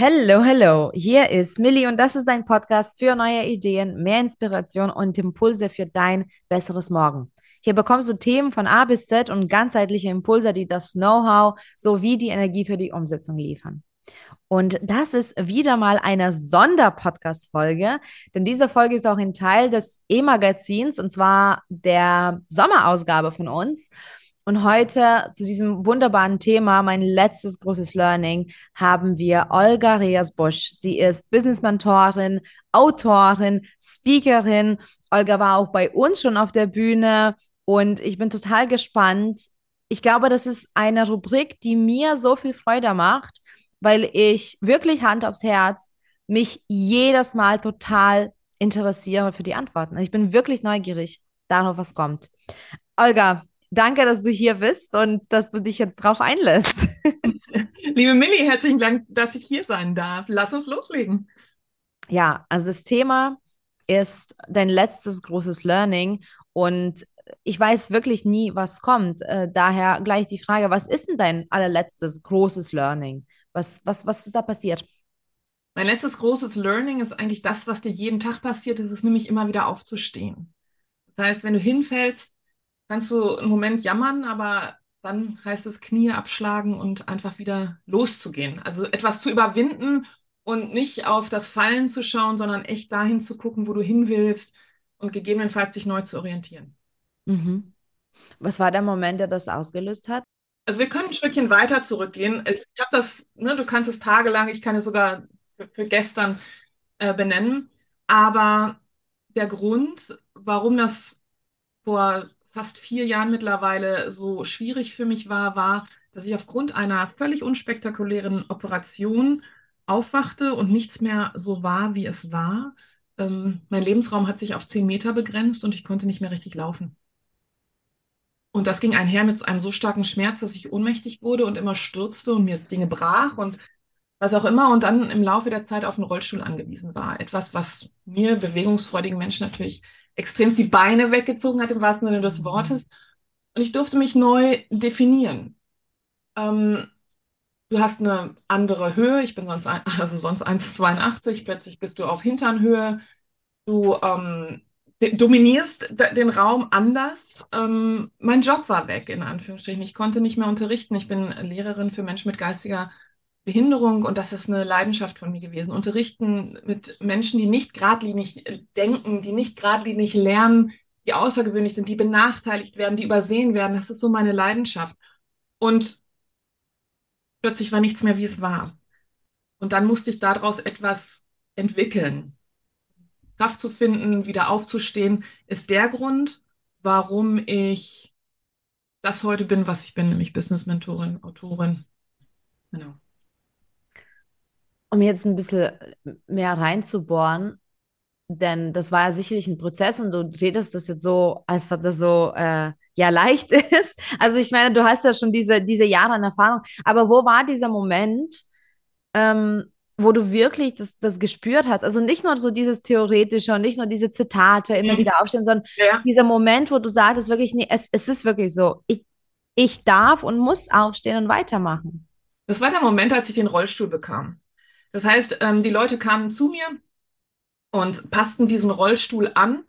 Hello, hello. Hier ist Millie und das ist dein Podcast für neue Ideen, mehr Inspiration und Impulse für dein besseres Morgen. Hier bekommst du Themen von A bis Z und ganzheitliche Impulse, die das Know-how sowie die Energie für die Umsetzung liefern. Und das ist wieder mal eine Sonderpodcast-Folge, denn diese Folge ist auch ein Teil des E-Magazins und zwar der Sommerausgabe von uns. Und heute zu diesem wunderbaren Thema, mein letztes großes Learning, haben wir Olga Reas-Busch. Sie ist Business-Mentorin, Autorin, Speakerin. Olga war auch bei uns schon auf der Bühne und ich bin total gespannt. Ich glaube, das ist eine Rubrik, die mir so viel Freude macht, weil ich wirklich Hand aufs Herz mich jedes Mal total interessiere für die Antworten. Ich bin wirklich neugierig darauf, was kommt. Olga, Danke, dass du hier bist und dass du dich jetzt drauf einlässt. Liebe Millie, herzlichen Dank, dass ich hier sein darf. Lass uns loslegen. Ja, also das Thema ist dein letztes großes Learning und ich weiß wirklich nie, was kommt. Äh, daher gleich die Frage, was ist denn dein allerletztes großes Learning? Was, was, was ist da passiert? Mein letztes großes Learning ist eigentlich das, was dir jeden Tag passiert, ist es nämlich immer wieder aufzustehen. Das heißt, wenn du hinfällst, kannst du einen Moment jammern, aber dann heißt es Knie abschlagen und einfach wieder loszugehen. Also etwas zu überwinden und nicht auf das Fallen zu schauen, sondern echt dahin zu gucken, wo du hin willst und gegebenenfalls sich neu zu orientieren. Mhm. Was war der Moment, der das ausgelöst hat? Also wir können ein Stückchen weiter zurückgehen. Ich habe das, ne, du kannst es tagelang, ich kann es sogar für, für gestern äh, benennen. Aber der Grund, warum das vor fast vier Jahren mittlerweile so schwierig für mich war, war, dass ich aufgrund einer völlig unspektakulären Operation aufwachte und nichts mehr so war, wie es war. Ähm, mein Lebensraum hat sich auf zehn Meter begrenzt und ich konnte nicht mehr richtig laufen. Und das ging einher mit einem so starken Schmerz, dass ich ohnmächtig wurde und immer stürzte und mir Dinge brach und was auch immer und dann im Laufe der Zeit auf einen Rollstuhl angewiesen war. Etwas, was mir bewegungsfreudigen Menschen natürlich extremst die Beine weggezogen hat, im wahrsten Sinne des Wortes. Und ich durfte mich neu definieren. Ähm, du hast eine andere Höhe. Ich bin sonst, ein, also sonst 1,82. Plötzlich bist du auf Hinternhöhe. Du ähm, dominierst den Raum anders. Ähm, mein Job war weg, in Anführungsstrichen. Ich konnte nicht mehr unterrichten. Ich bin Lehrerin für Menschen mit geistiger Behinderung und das ist eine Leidenschaft von mir gewesen. Unterrichten mit Menschen, die nicht geradlinig denken, die nicht geradlinig lernen, die außergewöhnlich sind, die benachteiligt werden, die übersehen werden. Das ist so meine Leidenschaft. Und plötzlich war nichts mehr, wie es war. Und dann musste ich daraus etwas entwickeln. Kraft zu finden, wieder aufzustehen, ist der Grund, warum ich das heute bin, was ich bin, nämlich Business Mentorin, Autorin. Genau um jetzt ein bisschen mehr reinzubohren, denn das war ja sicherlich ein Prozess und du redest das jetzt so, als ob das so äh, ja leicht ist. Also ich meine, du hast ja schon diese, diese Jahre an Erfahrung, aber wo war dieser Moment, ähm, wo du wirklich das, das gespürt hast? Also nicht nur so dieses Theoretische und nicht nur diese Zitate immer mhm. wieder aufstehen, sondern ja. dieser Moment, wo du sagst, wirklich, nee, es, es ist wirklich so, ich, ich darf und muss aufstehen und weitermachen. Das war der Moment, als ich den Rollstuhl bekam. Das heißt, ähm, die Leute kamen zu mir und passten diesen Rollstuhl an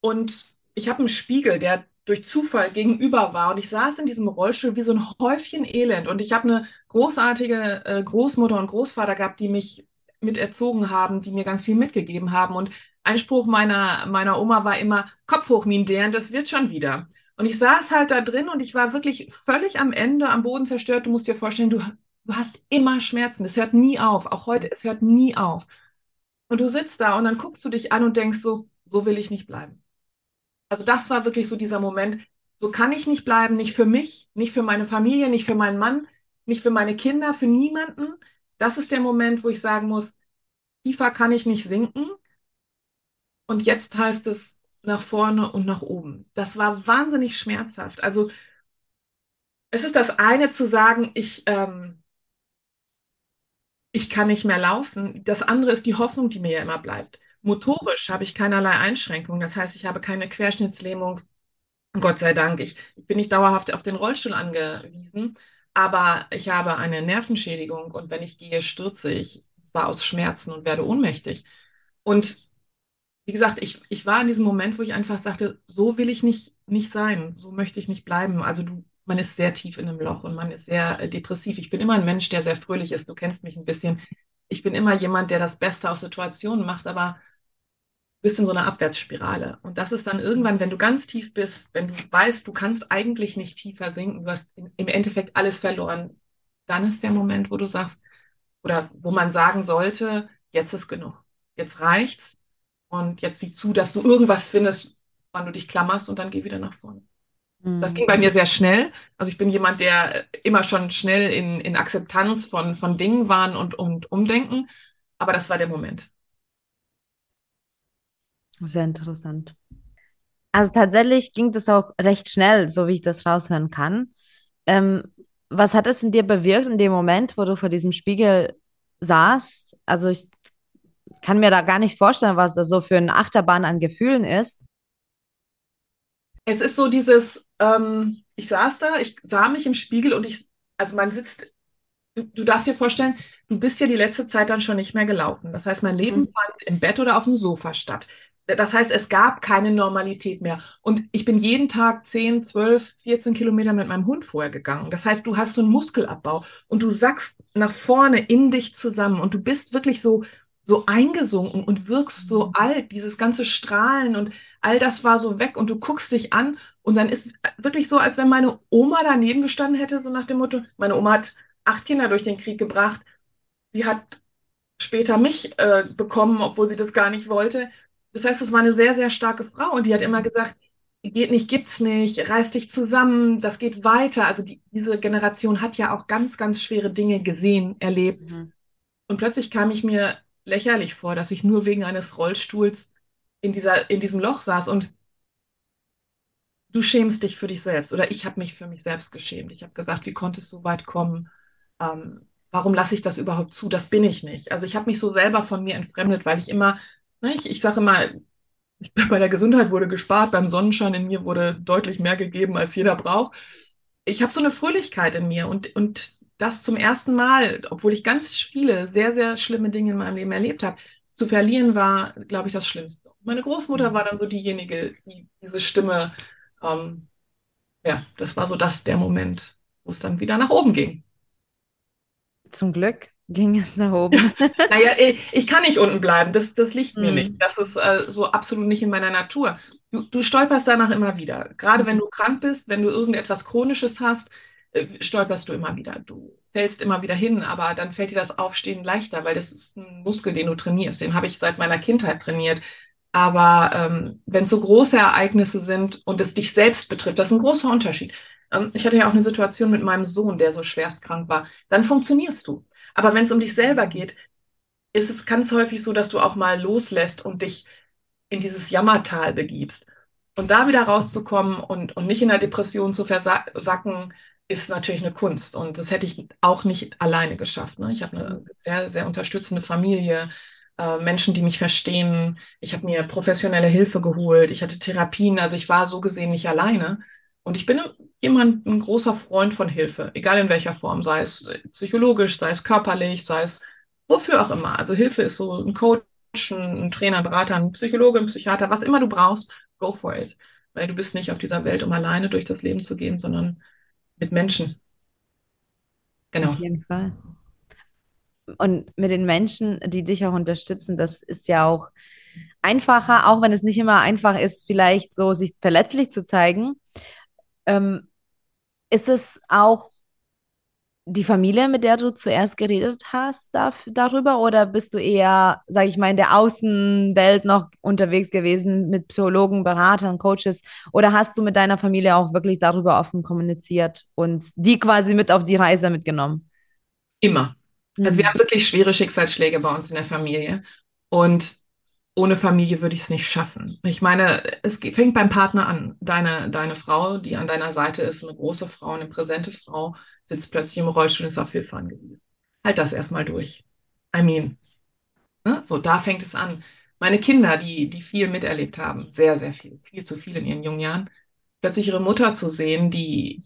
und ich habe einen Spiegel, der durch Zufall gegenüber war und ich saß in diesem Rollstuhl wie so ein Häufchen Elend und ich habe eine großartige äh, Großmutter und Großvater gehabt, die mich miterzogen haben, die mir ganz viel mitgegeben haben und Einspruch meiner, meiner Oma war immer, Kopf hoch, Mindern, das wird schon wieder. Und ich saß halt da drin und ich war wirklich völlig am Ende, am Boden zerstört. Du musst dir vorstellen, du Du hast immer Schmerzen. Es hört nie auf. Auch heute, es hört nie auf. Und du sitzt da und dann guckst du dich an und denkst so, so will ich nicht bleiben. Also das war wirklich so dieser Moment, so kann ich nicht bleiben, nicht für mich, nicht für meine Familie, nicht für meinen Mann, nicht für meine Kinder, für niemanden. Das ist der Moment, wo ich sagen muss, tiefer kann ich nicht sinken. Und jetzt heißt es nach vorne und nach oben. Das war wahnsinnig schmerzhaft. Also es ist das eine zu sagen, ich ähm, ich kann nicht mehr laufen. Das andere ist die Hoffnung, die mir ja immer bleibt. Motorisch habe ich keinerlei Einschränkungen. Das heißt, ich habe keine Querschnittslähmung. Gott sei Dank. Ich, ich bin nicht dauerhaft auf den Rollstuhl angewiesen, aber ich habe eine Nervenschädigung und wenn ich gehe, stürze ich. zwar aus Schmerzen und werde ohnmächtig. Und wie gesagt, ich, ich war in diesem Moment, wo ich einfach sagte, so will ich nicht, nicht sein, so möchte ich nicht bleiben. Also du, man ist sehr tief in einem Loch und man ist sehr äh, depressiv. Ich bin immer ein Mensch, der sehr fröhlich ist. Du kennst mich ein bisschen. Ich bin immer jemand, der das Beste aus Situationen macht, aber bist in so einer Abwärtsspirale. Und das ist dann irgendwann, wenn du ganz tief bist, wenn du weißt, du kannst eigentlich nicht tiefer sinken, du hast im Endeffekt alles verloren, dann ist der Moment, wo du sagst, oder wo man sagen sollte, jetzt ist genug. Jetzt reicht's. Und jetzt sieh zu, dass du irgendwas findest, wann du dich klammerst und dann geh wieder nach vorne. Mhm. Das ging bei mir sehr schnell. Also ich bin jemand, der immer schon schnell in, in Akzeptanz von, von Dingen waren und, und Umdenken. Aber das war der Moment. Sehr interessant. Also tatsächlich ging das auch recht schnell, so wie ich das raushören kann. Ähm, was hat es in dir bewirkt in dem Moment, wo du vor diesem Spiegel saßt? Also ich kann mir da gar nicht vorstellen, was das so für eine Achterbahn an Gefühlen ist. Es ist so dieses, ähm, ich saß da, ich sah mich im Spiegel und ich, also man sitzt, du, du darfst dir vorstellen, du bist ja die letzte Zeit dann schon nicht mehr gelaufen. Das heißt, mein Leben mhm. fand im Bett oder auf dem Sofa statt. Das heißt, es gab keine Normalität mehr. Und ich bin jeden Tag 10, 12, 14 Kilometer mit meinem Hund vorher gegangen. Das heißt, du hast so einen Muskelabbau und du sackst nach vorne in dich zusammen und du bist wirklich so, so eingesunken und wirkst so mhm. alt. Dieses ganze Strahlen und all das war so weg und du guckst dich an und dann ist wirklich so, als wenn meine Oma daneben gestanden hätte, so nach dem Motto, meine Oma hat acht Kinder durch den Krieg gebracht. Sie hat später mich äh, bekommen, obwohl sie das gar nicht wollte. Das heißt, es war eine sehr, sehr starke Frau und die hat immer gesagt, geht nicht, gibt's nicht, reiß dich zusammen, das geht weiter. Also die, diese Generation hat ja auch ganz, ganz schwere Dinge gesehen, erlebt. Mhm. Und plötzlich kam ich mir lächerlich vor, dass ich nur wegen eines Rollstuhls in dieser, in diesem Loch saß und du schämst dich für dich selbst. Oder ich habe mich für mich selbst geschämt. Ich habe gesagt, wie konnte es so weit kommen? Ähm, warum lasse ich das überhaupt zu? Das bin ich nicht. Also ich habe mich so selber von mir entfremdet, weil ich immer Ne, ich, ich sage mal, bei der Gesundheit wurde gespart, beim Sonnenschein in mir wurde deutlich mehr gegeben, als jeder braucht. Ich habe so eine Fröhlichkeit in mir und, und das zum ersten Mal, obwohl ich ganz viele sehr, sehr schlimme Dinge in meinem Leben erlebt habe, zu verlieren war, glaube ich, das Schlimmste. Meine Großmutter war dann so diejenige, die diese Stimme, ähm, ja, das war so das der Moment, wo es dann wieder nach oben ging. Zum Glück ging es nach oben. naja, ich kann nicht unten bleiben. Das, das liegt mir mm. nicht. Das ist äh, so absolut nicht in meiner Natur. Du, du stolperst danach immer wieder. Gerade wenn du krank bist, wenn du irgendetwas Chronisches hast, äh, stolperst du immer wieder. Du fällst immer wieder hin, aber dann fällt dir das Aufstehen leichter, weil das ist ein Muskel, den du trainierst. Den habe ich seit meiner Kindheit trainiert. Aber ähm, wenn es so große Ereignisse sind und es dich selbst betrifft, das ist ein großer Unterschied. Ähm, ich hatte ja auch eine Situation mit meinem Sohn, der so schwerst krank war. Dann funktionierst du. Aber wenn es um dich selber geht, ist es ganz häufig so, dass du auch mal loslässt und dich in dieses Jammertal begibst. Und da wieder rauszukommen und, und nicht in der Depression zu versacken, ist natürlich eine Kunst. Und das hätte ich auch nicht alleine geschafft. Ne? Ich habe eine sehr, sehr unterstützende Familie, äh, Menschen, die mich verstehen. Ich habe mir professionelle Hilfe geholt. Ich hatte Therapien. Also ich war so gesehen nicht alleine. Und ich bin jemand, ein großer Freund von Hilfe, egal in welcher Form, sei es psychologisch, sei es körperlich, sei es wofür auch immer. Also Hilfe ist so ein Coach, ein Trainer, ein Berater, ein Psychologe, ein Psychiater, was immer du brauchst, go for it. Weil du bist nicht auf dieser Welt, um alleine durch das Leben zu gehen, sondern mit Menschen. Genau. Auf jeden Fall. Und mit den Menschen, die dich auch unterstützen, das ist ja auch einfacher, auch wenn es nicht immer einfach ist, vielleicht so sich verletzlich zu zeigen. Ähm, ist es auch die Familie, mit der du zuerst geredet hast da, darüber oder bist du eher, sage ich mal, in der Außenwelt noch unterwegs gewesen mit Psychologen, Beratern, Coaches oder hast du mit deiner Familie auch wirklich darüber offen kommuniziert und die quasi mit auf die Reise mitgenommen? Immer. Also wir mhm. haben wirklich schwere Schicksalsschläge bei uns in der Familie und ohne Familie würde ich es nicht schaffen. Ich meine, es fängt beim Partner an. Deine, deine Frau, die an deiner Seite ist, eine große Frau, eine präsente Frau, sitzt plötzlich im Rollstuhl und ist auf Hilfe angewiesen. Halt das erstmal durch. I mean, ne? so da fängt es an. Meine Kinder, die, die viel miterlebt haben, sehr, sehr viel, viel zu viel in ihren jungen Jahren, plötzlich ihre Mutter zu sehen, die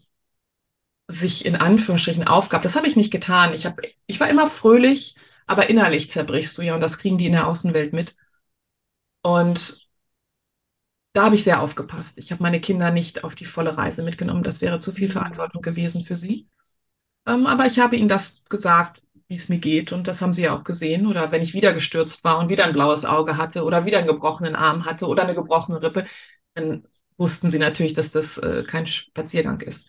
sich in Anführungsstrichen aufgab. Das habe ich nicht getan. Ich, hab, ich war immer fröhlich, aber innerlich zerbrichst du ja und das kriegen die in der Außenwelt mit. Und da habe ich sehr aufgepasst. Ich habe meine Kinder nicht auf die volle Reise mitgenommen. Das wäre zu viel. Verantwortung gewesen für sie. Ähm, aber ich habe ihnen das gesagt, wie es mir geht. Und das haben sie ja auch gesehen. Oder wenn ich wieder gestürzt war und wieder ein blaues Auge hatte oder wieder einen gebrochenen Arm hatte oder eine gebrochene Rippe, dann wussten sie natürlich, dass das äh, kein Spaziergang ist.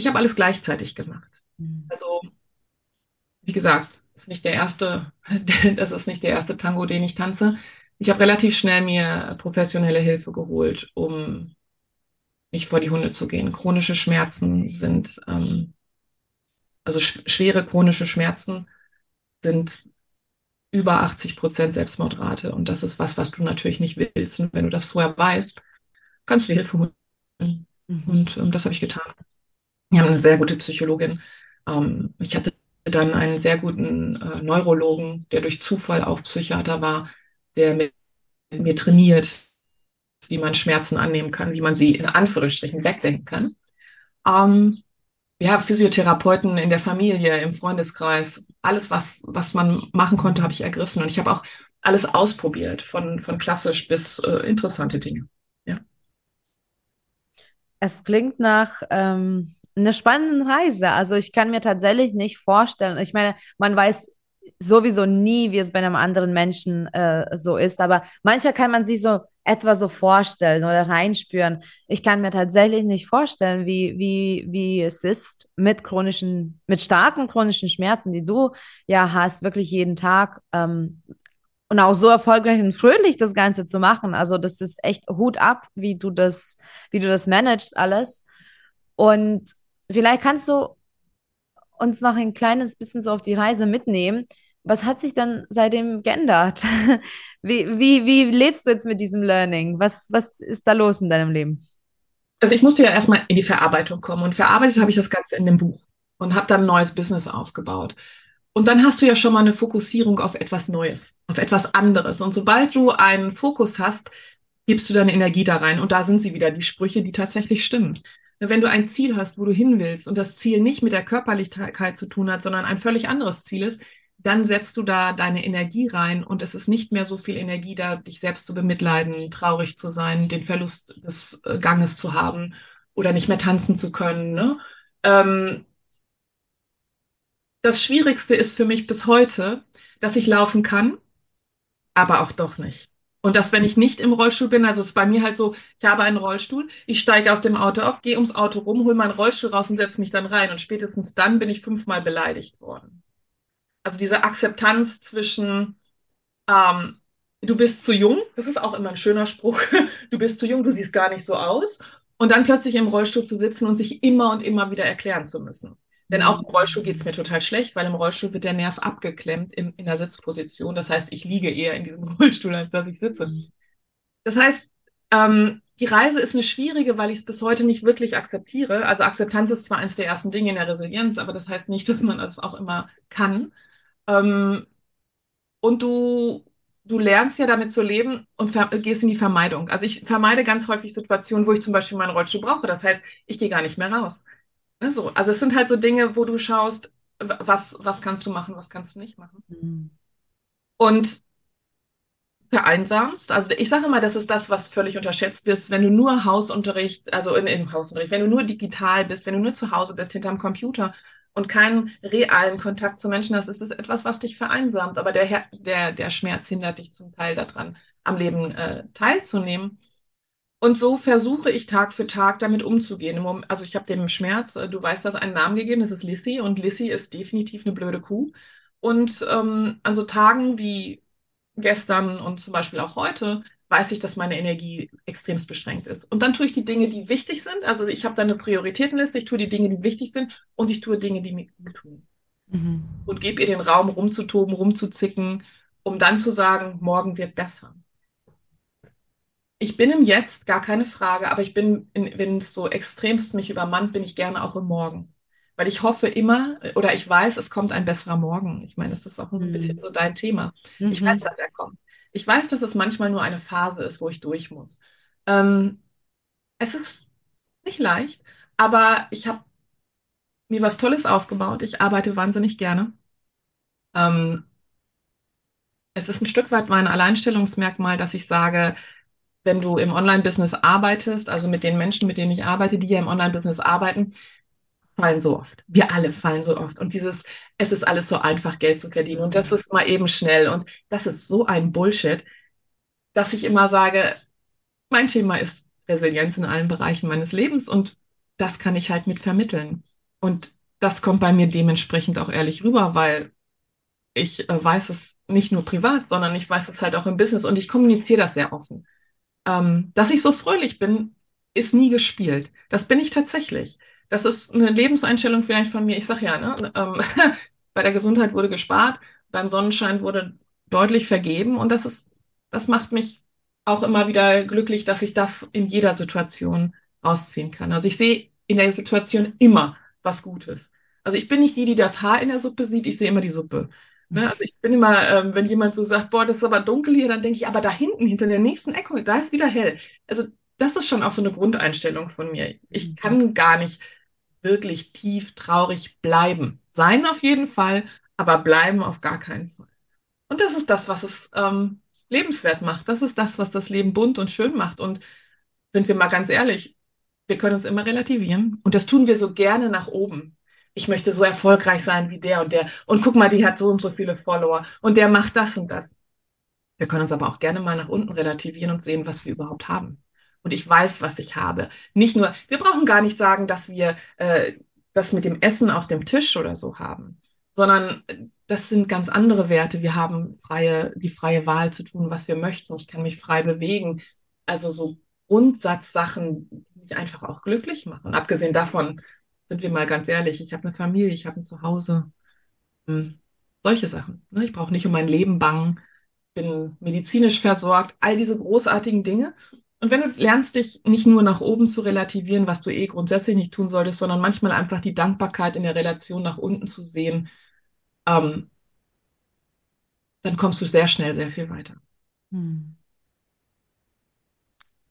Ich habe alles gleichzeitig gemacht. Mhm. Also, wie gesagt, das ist nicht der erste, das ist nicht der erste Tango, den ich tanze. Ich habe relativ schnell mir professionelle Hilfe geholt, um nicht vor die Hunde zu gehen. Chronische Schmerzen sind, ähm, also sch schwere chronische Schmerzen sind über 80 Prozent Selbstmordrate. Und das ist was, was du natürlich nicht willst. Und wenn du das vorher weißt, kannst du die Hilfe holen. Mhm. Und ähm, das habe ich getan. Wir haben eine sehr gute Psychologin. Ähm, ich hatte dann einen sehr guten äh, Neurologen, der durch Zufall auch Psychiater war, der mit mir trainiert, wie man Schmerzen annehmen kann, wie man sie in Anführungsstrichen wegdenken kann. Ähm, ja, Physiotherapeuten in der Familie, im Freundeskreis, alles, was, was man machen konnte, habe ich ergriffen. Und ich habe auch alles ausprobiert, von, von klassisch bis äh, interessante Dinge. Ja. Es klingt nach ähm, einer spannenden Reise. Also ich kann mir tatsächlich nicht vorstellen. Ich meine, man weiß sowieso nie, wie es bei einem anderen Menschen äh, so ist. Aber manchmal kann man sich so etwa so vorstellen oder reinspüren. Ich kann mir tatsächlich nicht vorstellen, wie, wie, wie es ist mit chronischen, mit starken chronischen Schmerzen, die du ja hast, wirklich jeden Tag. Ähm, und auch so erfolgreich und fröhlich das Ganze zu machen. Also das ist echt Hut ab, wie du das, wie du das managst alles. Und vielleicht kannst du uns noch ein kleines bisschen so auf die Reise mitnehmen. Was hat sich dann seitdem geändert? Wie, wie, wie lebst du jetzt mit diesem Learning? Was, was ist da los in deinem Leben? Also ich musste ja erstmal in die Verarbeitung kommen und verarbeitet habe ich das Ganze in dem Buch und habe dann ein neues Business aufgebaut. Und dann hast du ja schon mal eine Fokussierung auf etwas Neues, auf etwas anderes. Und sobald du einen Fokus hast, gibst du deine Energie da rein. Und da sind sie wieder, die Sprüche, die tatsächlich stimmen. Wenn du ein Ziel hast, wo du hin willst und das Ziel nicht mit der Körperlichkeit zu tun hat, sondern ein völlig anderes Ziel ist, dann setzt du da deine Energie rein und es ist nicht mehr so viel Energie da, dich selbst zu bemitleiden, traurig zu sein, den Verlust des äh, Ganges zu haben oder nicht mehr tanzen zu können. Ne? Ähm, das Schwierigste ist für mich bis heute, dass ich laufen kann, aber auch doch nicht. Und dass, wenn ich nicht im Rollstuhl bin, also es ist bei mir halt so, ich habe einen Rollstuhl, ich steige aus dem Auto auf, gehe ums Auto rum, hole meinen Rollstuhl raus und setze mich dann rein. Und spätestens dann bin ich fünfmal beleidigt worden. Also diese Akzeptanz zwischen, ähm, du bist zu jung, das ist auch immer ein schöner Spruch, du bist zu jung, du siehst gar nicht so aus. Und dann plötzlich im Rollstuhl zu sitzen und sich immer und immer wieder erklären zu müssen. Denn auch im Rollstuhl geht es mir total schlecht, weil im Rollstuhl wird der Nerv abgeklemmt in, in der Sitzposition. Das heißt, ich liege eher in diesem Rollstuhl, als dass ich sitze. Das heißt, ähm, die Reise ist eine schwierige, weil ich es bis heute nicht wirklich akzeptiere. Also Akzeptanz ist zwar eines der ersten Dinge in der Resilienz, aber das heißt nicht, dass man das auch immer kann. Ähm, und du, du lernst ja damit zu leben und gehst in die Vermeidung. Also ich vermeide ganz häufig Situationen, wo ich zum Beispiel meinen Rollstuhl brauche. Das heißt, ich gehe gar nicht mehr raus. Also, also es sind halt so Dinge, wo du schaust, was, was kannst du machen, was kannst du nicht machen. Mhm. Und vereinsamst. Also ich sage immer, das ist das, was völlig unterschätzt wird, wenn du nur Hausunterricht, also in, in Hausunterricht, wenn du nur digital bist, wenn du nur zu Hause bist, hinterm Computer und keinen realen Kontakt zu Menschen hast, ist es etwas, was dich vereinsamt. Aber der, der, der Schmerz hindert dich zum Teil daran, am Leben äh, teilzunehmen. Und so versuche ich Tag für Tag damit umzugehen. Also ich habe dem Schmerz, äh, du weißt das, einen Namen gegeben, das ist Lissy und Lissy ist definitiv eine blöde Kuh. Und ähm, an so Tagen wie gestern und zum Beispiel auch heute weiß ich, dass meine Energie extremst beschränkt ist. Und dann tue ich die Dinge, die wichtig sind. Also ich habe da eine Prioritätenliste, ich tue die Dinge, die wichtig sind und ich tue Dinge, die mir gut tun. Mhm. Und gebe ihr den Raum, rumzutoben, rumzuzicken, um dann zu sagen, morgen wird besser. Ich bin im Jetzt, gar keine Frage, aber ich bin, wenn es so extremst mich übermannt, bin ich gerne auch im Morgen. Weil ich hoffe immer, oder ich weiß, es kommt ein besserer Morgen. Ich meine, das ist auch so ein bisschen mhm. so dein Thema. Mhm. Ich weiß, dass er kommt. Ich weiß, dass es manchmal nur eine Phase ist, wo ich durch muss. Ähm, es ist nicht leicht, aber ich habe mir was Tolles aufgebaut. Ich arbeite wahnsinnig gerne. Ähm, es ist ein Stück weit mein Alleinstellungsmerkmal, dass ich sage, wenn du im Online-Business arbeitest, also mit den Menschen, mit denen ich arbeite, die ja im Online-Business arbeiten, fallen so oft. Wir alle fallen so oft. Und dieses, es ist alles so einfach, Geld zu verdienen. Und das ist mal eben schnell. Und das ist so ein Bullshit, dass ich immer sage, mein Thema ist Resilienz in allen Bereichen meines Lebens und das kann ich halt mit vermitteln. Und das kommt bei mir dementsprechend auch ehrlich rüber, weil ich äh, weiß es nicht nur privat, sondern ich weiß es halt auch im Business und ich kommuniziere das sehr offen. Ähm, dass ich so fröhlich bin, ist nie gespielt. Das bin ich tatsächlich. Das ist eine Lebenseinstellung vielleicht von mir. Ich sage ja, ne, ähm, bei der Gesundheit wurde gespart, beim Sonnenschein wurde deutlich vergeben und das ist, das macht mich auch immer wieder glücklich, dass ich das in jeder Situation rausziehen kann. Also ich sehe in der Situation immer was Gutes. Also ich bin nicht die, die das Haar in der Suppe sieht, ich sehe immer die Suppe. Ne? Also ich bin immer, ähm, wenn jemand so sagt, boah, das ist aber dunkel hier, dann denke ich, aber da hinten, hinter der nächsten Ecke, da ist wieder hell. Also das ist schon auch so eine Grundeinstellung von mir. Ich mhm. kann gar nicht wirklich tief traurig bleiben. Sein auf jeden Fall, aber bleiben auf gar keinen Fall. Und das ist das, was es ähm, lebenswert macht. Das ist das, was das Leben bunt und schön macht. Und sind wir mal ganz ehrlich, wir können uns immer relativieren. Und das tun wir so gerne nach oben ich möchte so erfolgreich sein wie der und der. Und guck mal, die hat so und so viele Follower und der macht das und das. Wir können uns aber auch gerne mal nach unten relativieren und sehen, was wir überhaupt haben. Und ich weiß, was ich habe. Nicht nur, wir brauchen gar nicht sagen, dass wir äh, das mit dem Essen auf dem Tisch oder so haben, sondern das sind ganz andere Werte. Wir haben freie, die freie Wahl zu tun, was wir möchten. Ich kann mich frei bewegen. Also so Grundsatzsachen, die mich einfach auch glücklich machen. Abgesehen davon, sind wir mal ganz ehrlich, ich habe eine Familie, ich habe ein Zuhause. Hm, solche Sachen. Ne? Ich brauche nicht um mein Leben bangen, bin medizinisch versorgt, all diese großartigen Dinge. Und wenn du lernst, dich nicht nur nach oben zu relativieren, was du eh grundsätzlich nicht tun solltest, sondern manchmal einfach die Dankbarkeit in der Relation nach unten zu sehen, ähm, dann kommst du sehr schnell sehr viel weiter. Hm.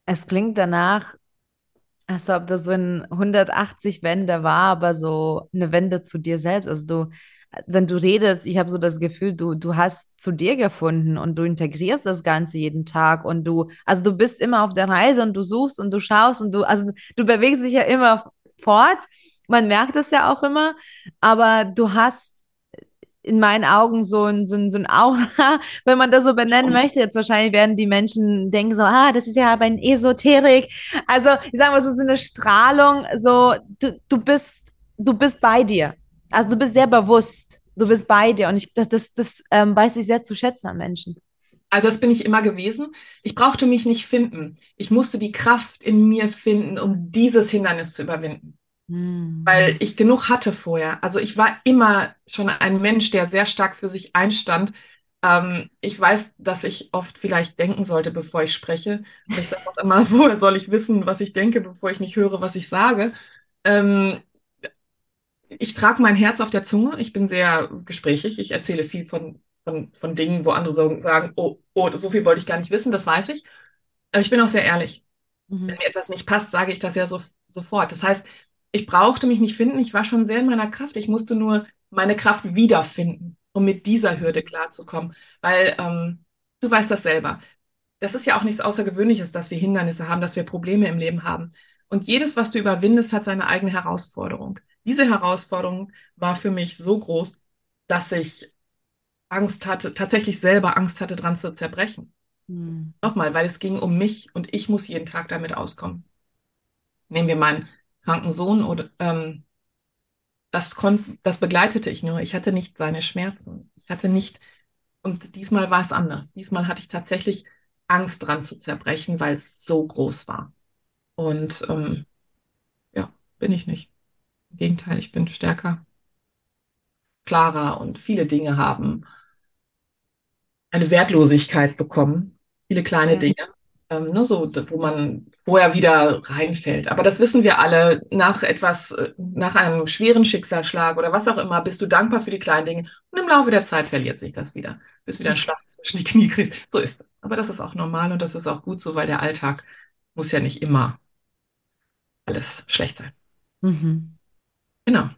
Es klingt danach, also ob das so ein 180 Wende war, aber so eine Wende zu dir selbst. Also du, wenn du redest, ich habe so das Gefühl, du, du hast zu dir gefunden und du integrierst das Ganze jeden Tag und du, also du bist immer auf der Reise und du suchst und du schaust und du, also du bewegst dich ja immer fort. Man merkt es ja auch immer, aber du hast in meinen Augen so ein, so ein, so ein Aura, wenn man das so benennen möchte. Jetzt wahrscheinlich werden die Menschen denken so, ah, das ist ja aber ein Esoterik. Also, ich sage mal so, so eine Strahlung, so, du, du bist, du bist bei dir. Also, du bist sehr bewusst. Du bist bei dir. Und ich, das, das, das ähm, weiß ich sehr zu schätzen an Menschen. Also das bin ich immer gewesen. Ich brauchte mich nicht finden. Ich musste die Kraft in mir finden, um dieses Hindernis zu überwinden. Mhm. Weil ich genug hatte vorher. Also ich war immer schon ein Mensch, der sehr stark für sich einstand. Ähm, ich weiß, dass ich oft vielleicht denken sollte, bevor ich spreche. Ich sage auch immer, woher soll ich wissen, was ich denke, bevor ich nicht höre, was ich sage. Ähm, ich trage mein Herz auf der Zunge. Ich bin sehr gesprächig. Ich erzähle viel von, von, von Dingen, wo andere so sagen, oh, oh, so viel wollte ich gar nicht wissen, das weiß ich. Aber ich bin auch sehr ehrlich. Mhm. Wenn mir etwas nicht passt, sage ich das ja so, sofort. Das heißt, ich brauchte mich nicht finden, ich war schon sehr in meiner Kraft. Ich musste nur meine Kraft wiederfinden, um mit dieser Hürde klarzukommen. Weil ähm, du weißt das selber. Das ist ja auch nichts Außergewöhnliches, dass wir Hindernisse haben, dass wir Probleme im Leben haben. Und jedes, was du überwindest, hat seine eigene Herausforderung. Diese Herausforderung war für mich so groß, dass ich Angst hatte, tatsächlich selber Angst hatte, dran zu zerbrechen. Mhm. Nochmal, weil es ging um mich und ich muss jeden Tag damit auskommen. Nehmen wir mal ein kranken Sohn oder ähm, das konnte, das begleitete ich nur. Ich hatte nicht seine Schmerzen. Ich hatte nicht, und diesmal war es anders. Diesmal hatte ich tatsächlich Angst dran zu zerbrechen, weil es so groß war. Und ähm, ja, bin ich nicht. Im Gegenteil, ich bin stärker, klarer und viele Dinge haben eine Wertlosigkeit bekommen. Viele kleine ja. Dinge ähm, ne, so, wo man vorher wieder reinfällt. Aber das wissen wir alle, nach etwas, äh, nach einem schweren Schicksalsschlag oder was auch immer, bist du dankbar für die kleinen Dinge und im Laufe der Zeit verliert sich das wieder. Bis wieder ein Schlag zwischen die Knie kriegst. So ist es. Aber das ist auch normal und das ist auch gut so, weil der Alltag muss ja nicht immer alles schlecht sein. Mhm. Genau.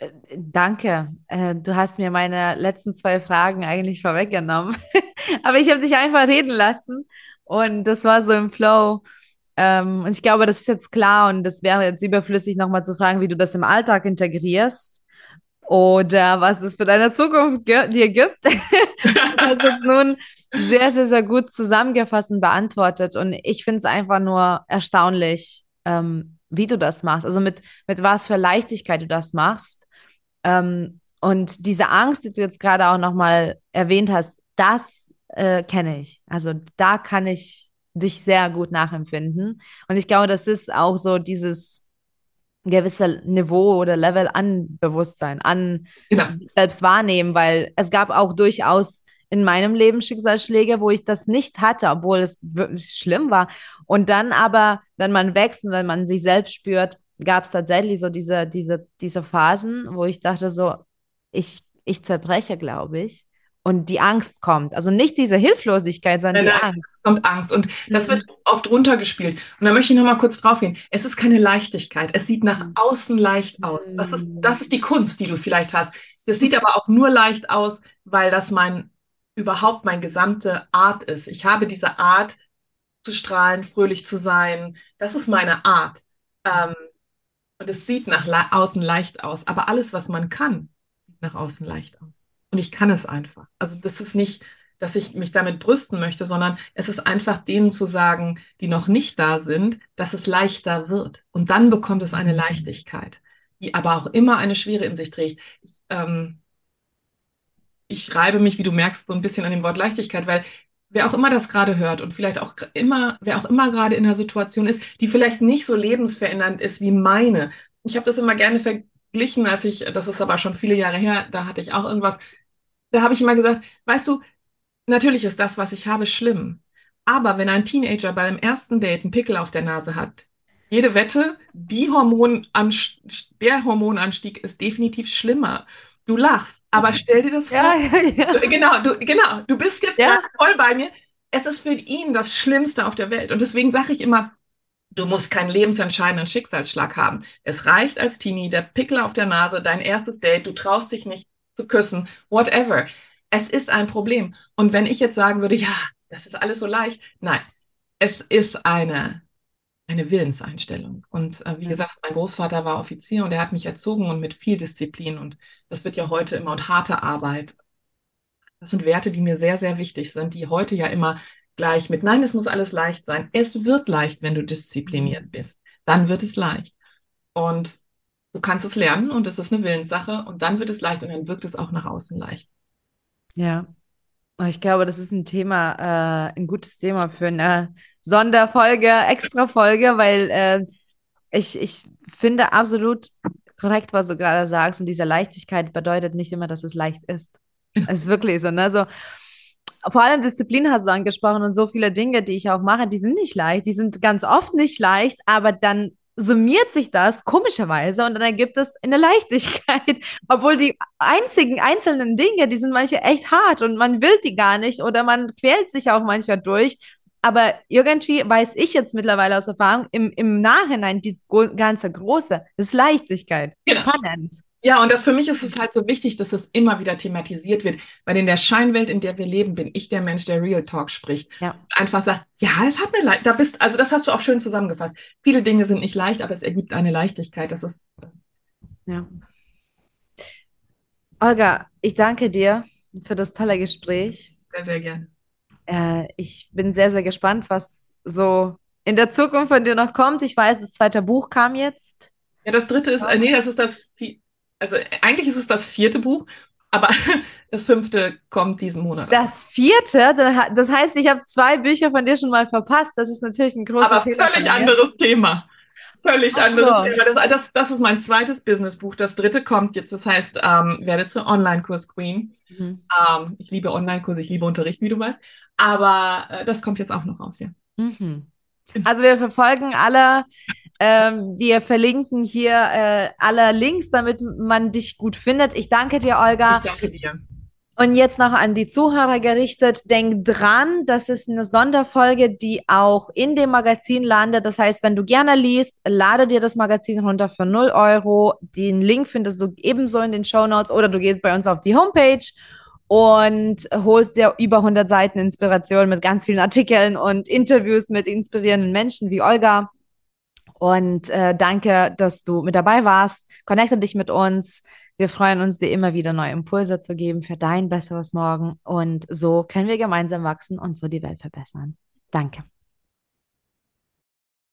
Äh, Danke. Äh, Du hast mir meine letzten zwei Fragen eigentlich vorweggenommen. Aber ich habe dich einfach reden lassen und das war so im Flow. Ähm, und ich glaube, das ist jetzt klar und das wäre jetzt überflüssig, nochmal zu fragen, wie du das im Alltag integrierst oder was das für deine Zukunft dir gibt. Das hast du jetzt nun sehr, sehr, sehr gut zusammengefasst und beantwortet. Und ich finde es einfach nur erstaunlich, ähm, wie du das machst. Also mit, mit was für Leichtigkeit du das machst. Ähm, und diese Angst, die du jetzt gerade auch nochmal erwähnt hast, das äh, kenne ich. Also da kann ich dich sehr gut nachempfinden. Und ich glaube, das ist auch so dieses gewisse Niveau oder Level an Bewusstsein, an Genau. selbst wahrnehmen, weil es gab auch durchaus in meinem Leben Schicksalsschläge, wo ich das nicht hatte, obwohl es wirklich schlimm war. Und dann aber, wenn man wächst und wenn man sich selbst spürt, gab es tatsächlich so diese, diese, diese Phasen, wo ich dachte so, ich, ich zerbreche, glaube ich. Und die Angst kommt. Also nicht diese Hilflosigkeit, sondern Nein, die Angst. kommt Angst. Und das Mhm. wird oft runtergespielt. Und da möchte ich noch mal kurz drauf gehen. Es ist keine Leichtigkeit. Es sieht nach außen leicht aus. Das ist, das ist die Kunst, die du vielleicht hast. Das sieht aber auch nur leicht aus, weil das mein, überhaupt meine gesamte Art ist. Ich habe diese Art zu strahlen, fröhlich zu sein. Das ist meine Art. Ähm, und es sieht nach außen leicht aus. Aber alles, was man kann, sieht nach außen leicht aus. Und ich kann es einfach. Also das ist nicht, dass ich mich damit brüsten möchte, sondern es ist einfach denen zu sagen, die noch nicht da sind, dass es leichter wird. Und dann bekommt es eine Leichtigkeit, die aber auch immer eine Schwere in sich trägt. Ich, ähm, ich reibe mich, wie du merkst, so ein bisschen an dem Wort Leichtigkeit, weil wer auch immer das gerade hört und vielleicht auch immer, wer auch immer gerade in einer Situation ist, die vielleicht nicht so lebensverändernd ist wie meine. Ich habe das immer gerne verglichen, als ich, das ist aber schon viele Jahre her, da hatte ich auch irgendwas, da habe ich immer gesagt, weißt du, natürlich ist das, was ich habe, schlimm. Aber wenn ein Teenager beim ersten Date einen Pickel auf der Nase hat, jede Wette, die Hormonanst der Hormonanstieg ist definitiv schlimmer. Du lachst, aber stell dir das Ja, vor, ja, ja. Genau, du, genau, du bist jetzt voll bei mir. Es ist für ihn das Schlimmste auf der Welt. Und deswegen sage ich immer, du musst keinen lebensentscheidenden Schicksalsschlag haben. Es reicht als Teenie, der Pickel auf der Nase, dein erstes Date, du traust dich nicht zu küssen, whatever. Es ist ein Problem. Und wenn ich jetzt sagen würde, ja, das ist alles so leicht, nein, es ist eine, eine Willenseinstellung. Und äh, wie gesagt, mein Großvater war Offizier und er hat mich erzogen und mit viel Disziplin. Und das wird ja heute immer und harte Arbeit. Das sind Werte, die mir sehr, sehr wichtig sind, die heute ja immer gleich mit, nein, es muss alles leicht sein. Es wird leicht, wenn du diszipliniert bist. Dann wird es leicht. Und du kannst es lernen und es ist eine Willenssache und dann wird es leicht und dann wirkt es auch nach außen leicht. Ja, aber ich glaube, das ist ein Thema, äh, ein gutes Thema für eine Sonderfolge, Extra-Folge, weil äh, ich, ich finde absolut korrekt, was du gerade sagst. Und diese Leichtigkeit bedeutet nicht immer, dass es leicht ist. Es ist wirklich so, ne? So, vor allem Disziplin hast du angesprochen und so viele Dinge, die ich auch mache, die sind nicht leicht, die sind ganz oft nicht leicht, aber dann summiert sich das komischerweise und dann ergibt es eine Leichtigkeit, obwohl die einzigen einzelnen Dinge, die sind manche echt hart und man will die gar nicht oder man quält sich auch manchmal durch. Aber irgendwie weiß ich jetzt mittlerweile aus Erfahrung, im, im Nachhinein, dieses ganze Große, ist Leichtigkeit. Genau. Spannend. Ja, und das für mich ist es halt so wichtig, dass es immer wieder thematisiert wird, weil in der Scheinwelt, in der wir leben, bin ich der Mensch, der Real Talk spricht. Ja. Einfach sagt, ja, es hat eine Leicht, da bist, also das hast du auch schön zusammengefasst. Viele Dinge sind nicht leicht, aber es ergibt eine Leichtigkeit. Das ist, Ja. Olga, ich danke dir für das tolle Gespräch. sehr, sehr gerne. Äh, ich bin sehr, sehr gespannt, was so in der Zukunft von dir noch kommt. Ich weiß, das zweite Buch kam jetzt. Ja, das dritte ist, äh, nee, das ist das, also eigentlich ist es das vierte Buch, aber das fünfte kommt diesen Monat. Das vierte, das heißt, ich habe zwei Bücher von dir schon mal verpasst. Das ist natürlich ein großer Aber Fehler völlig anderes Thema. Völlig Ach anderes so. Thema. Das, das, das ist mein zweites Businessbuch. Das dritte kommt jetzt. Das heißt, ähm, werde zur Online-Kurs-Queen. Mhm. Ähm, ich liebe Online-Kurse, ich liebe Unterricht, wie du weißt. Aber äh, das kommt jetzt auch noch raus, ja. Mhm. Also wir verfolgen alle, ähm, wir verlinken hier äh, alle Links, damit man dich gut findet. Ich danke dir, Olga. Ich danke dir. Und jetzt noch an die Zuhörer gerichtet. Denk dran, das ist eine Sonderfolge, die auch in dem Magazin landet. Das heißt, wenn du gerne liest, lade dir das Magazin runter für 0 Euro. Den Link findest du ebenso in den Show Notes oder du gehst bei uns auf die Homepage und holst dir über 100 Seiten Inspiration mit ganz vielen Artikeln und Interviews mit inspirierenden Menschen wie Olga. Und äh, danke, dass du mit dabei warst. Connecte dich mit uns. Wir freuen uns, dir immer wieder neue Impulse zu geben für dein besseres Morgen. Und so können wir gemeinsam wachsen und so die Welt verbessern. Danke.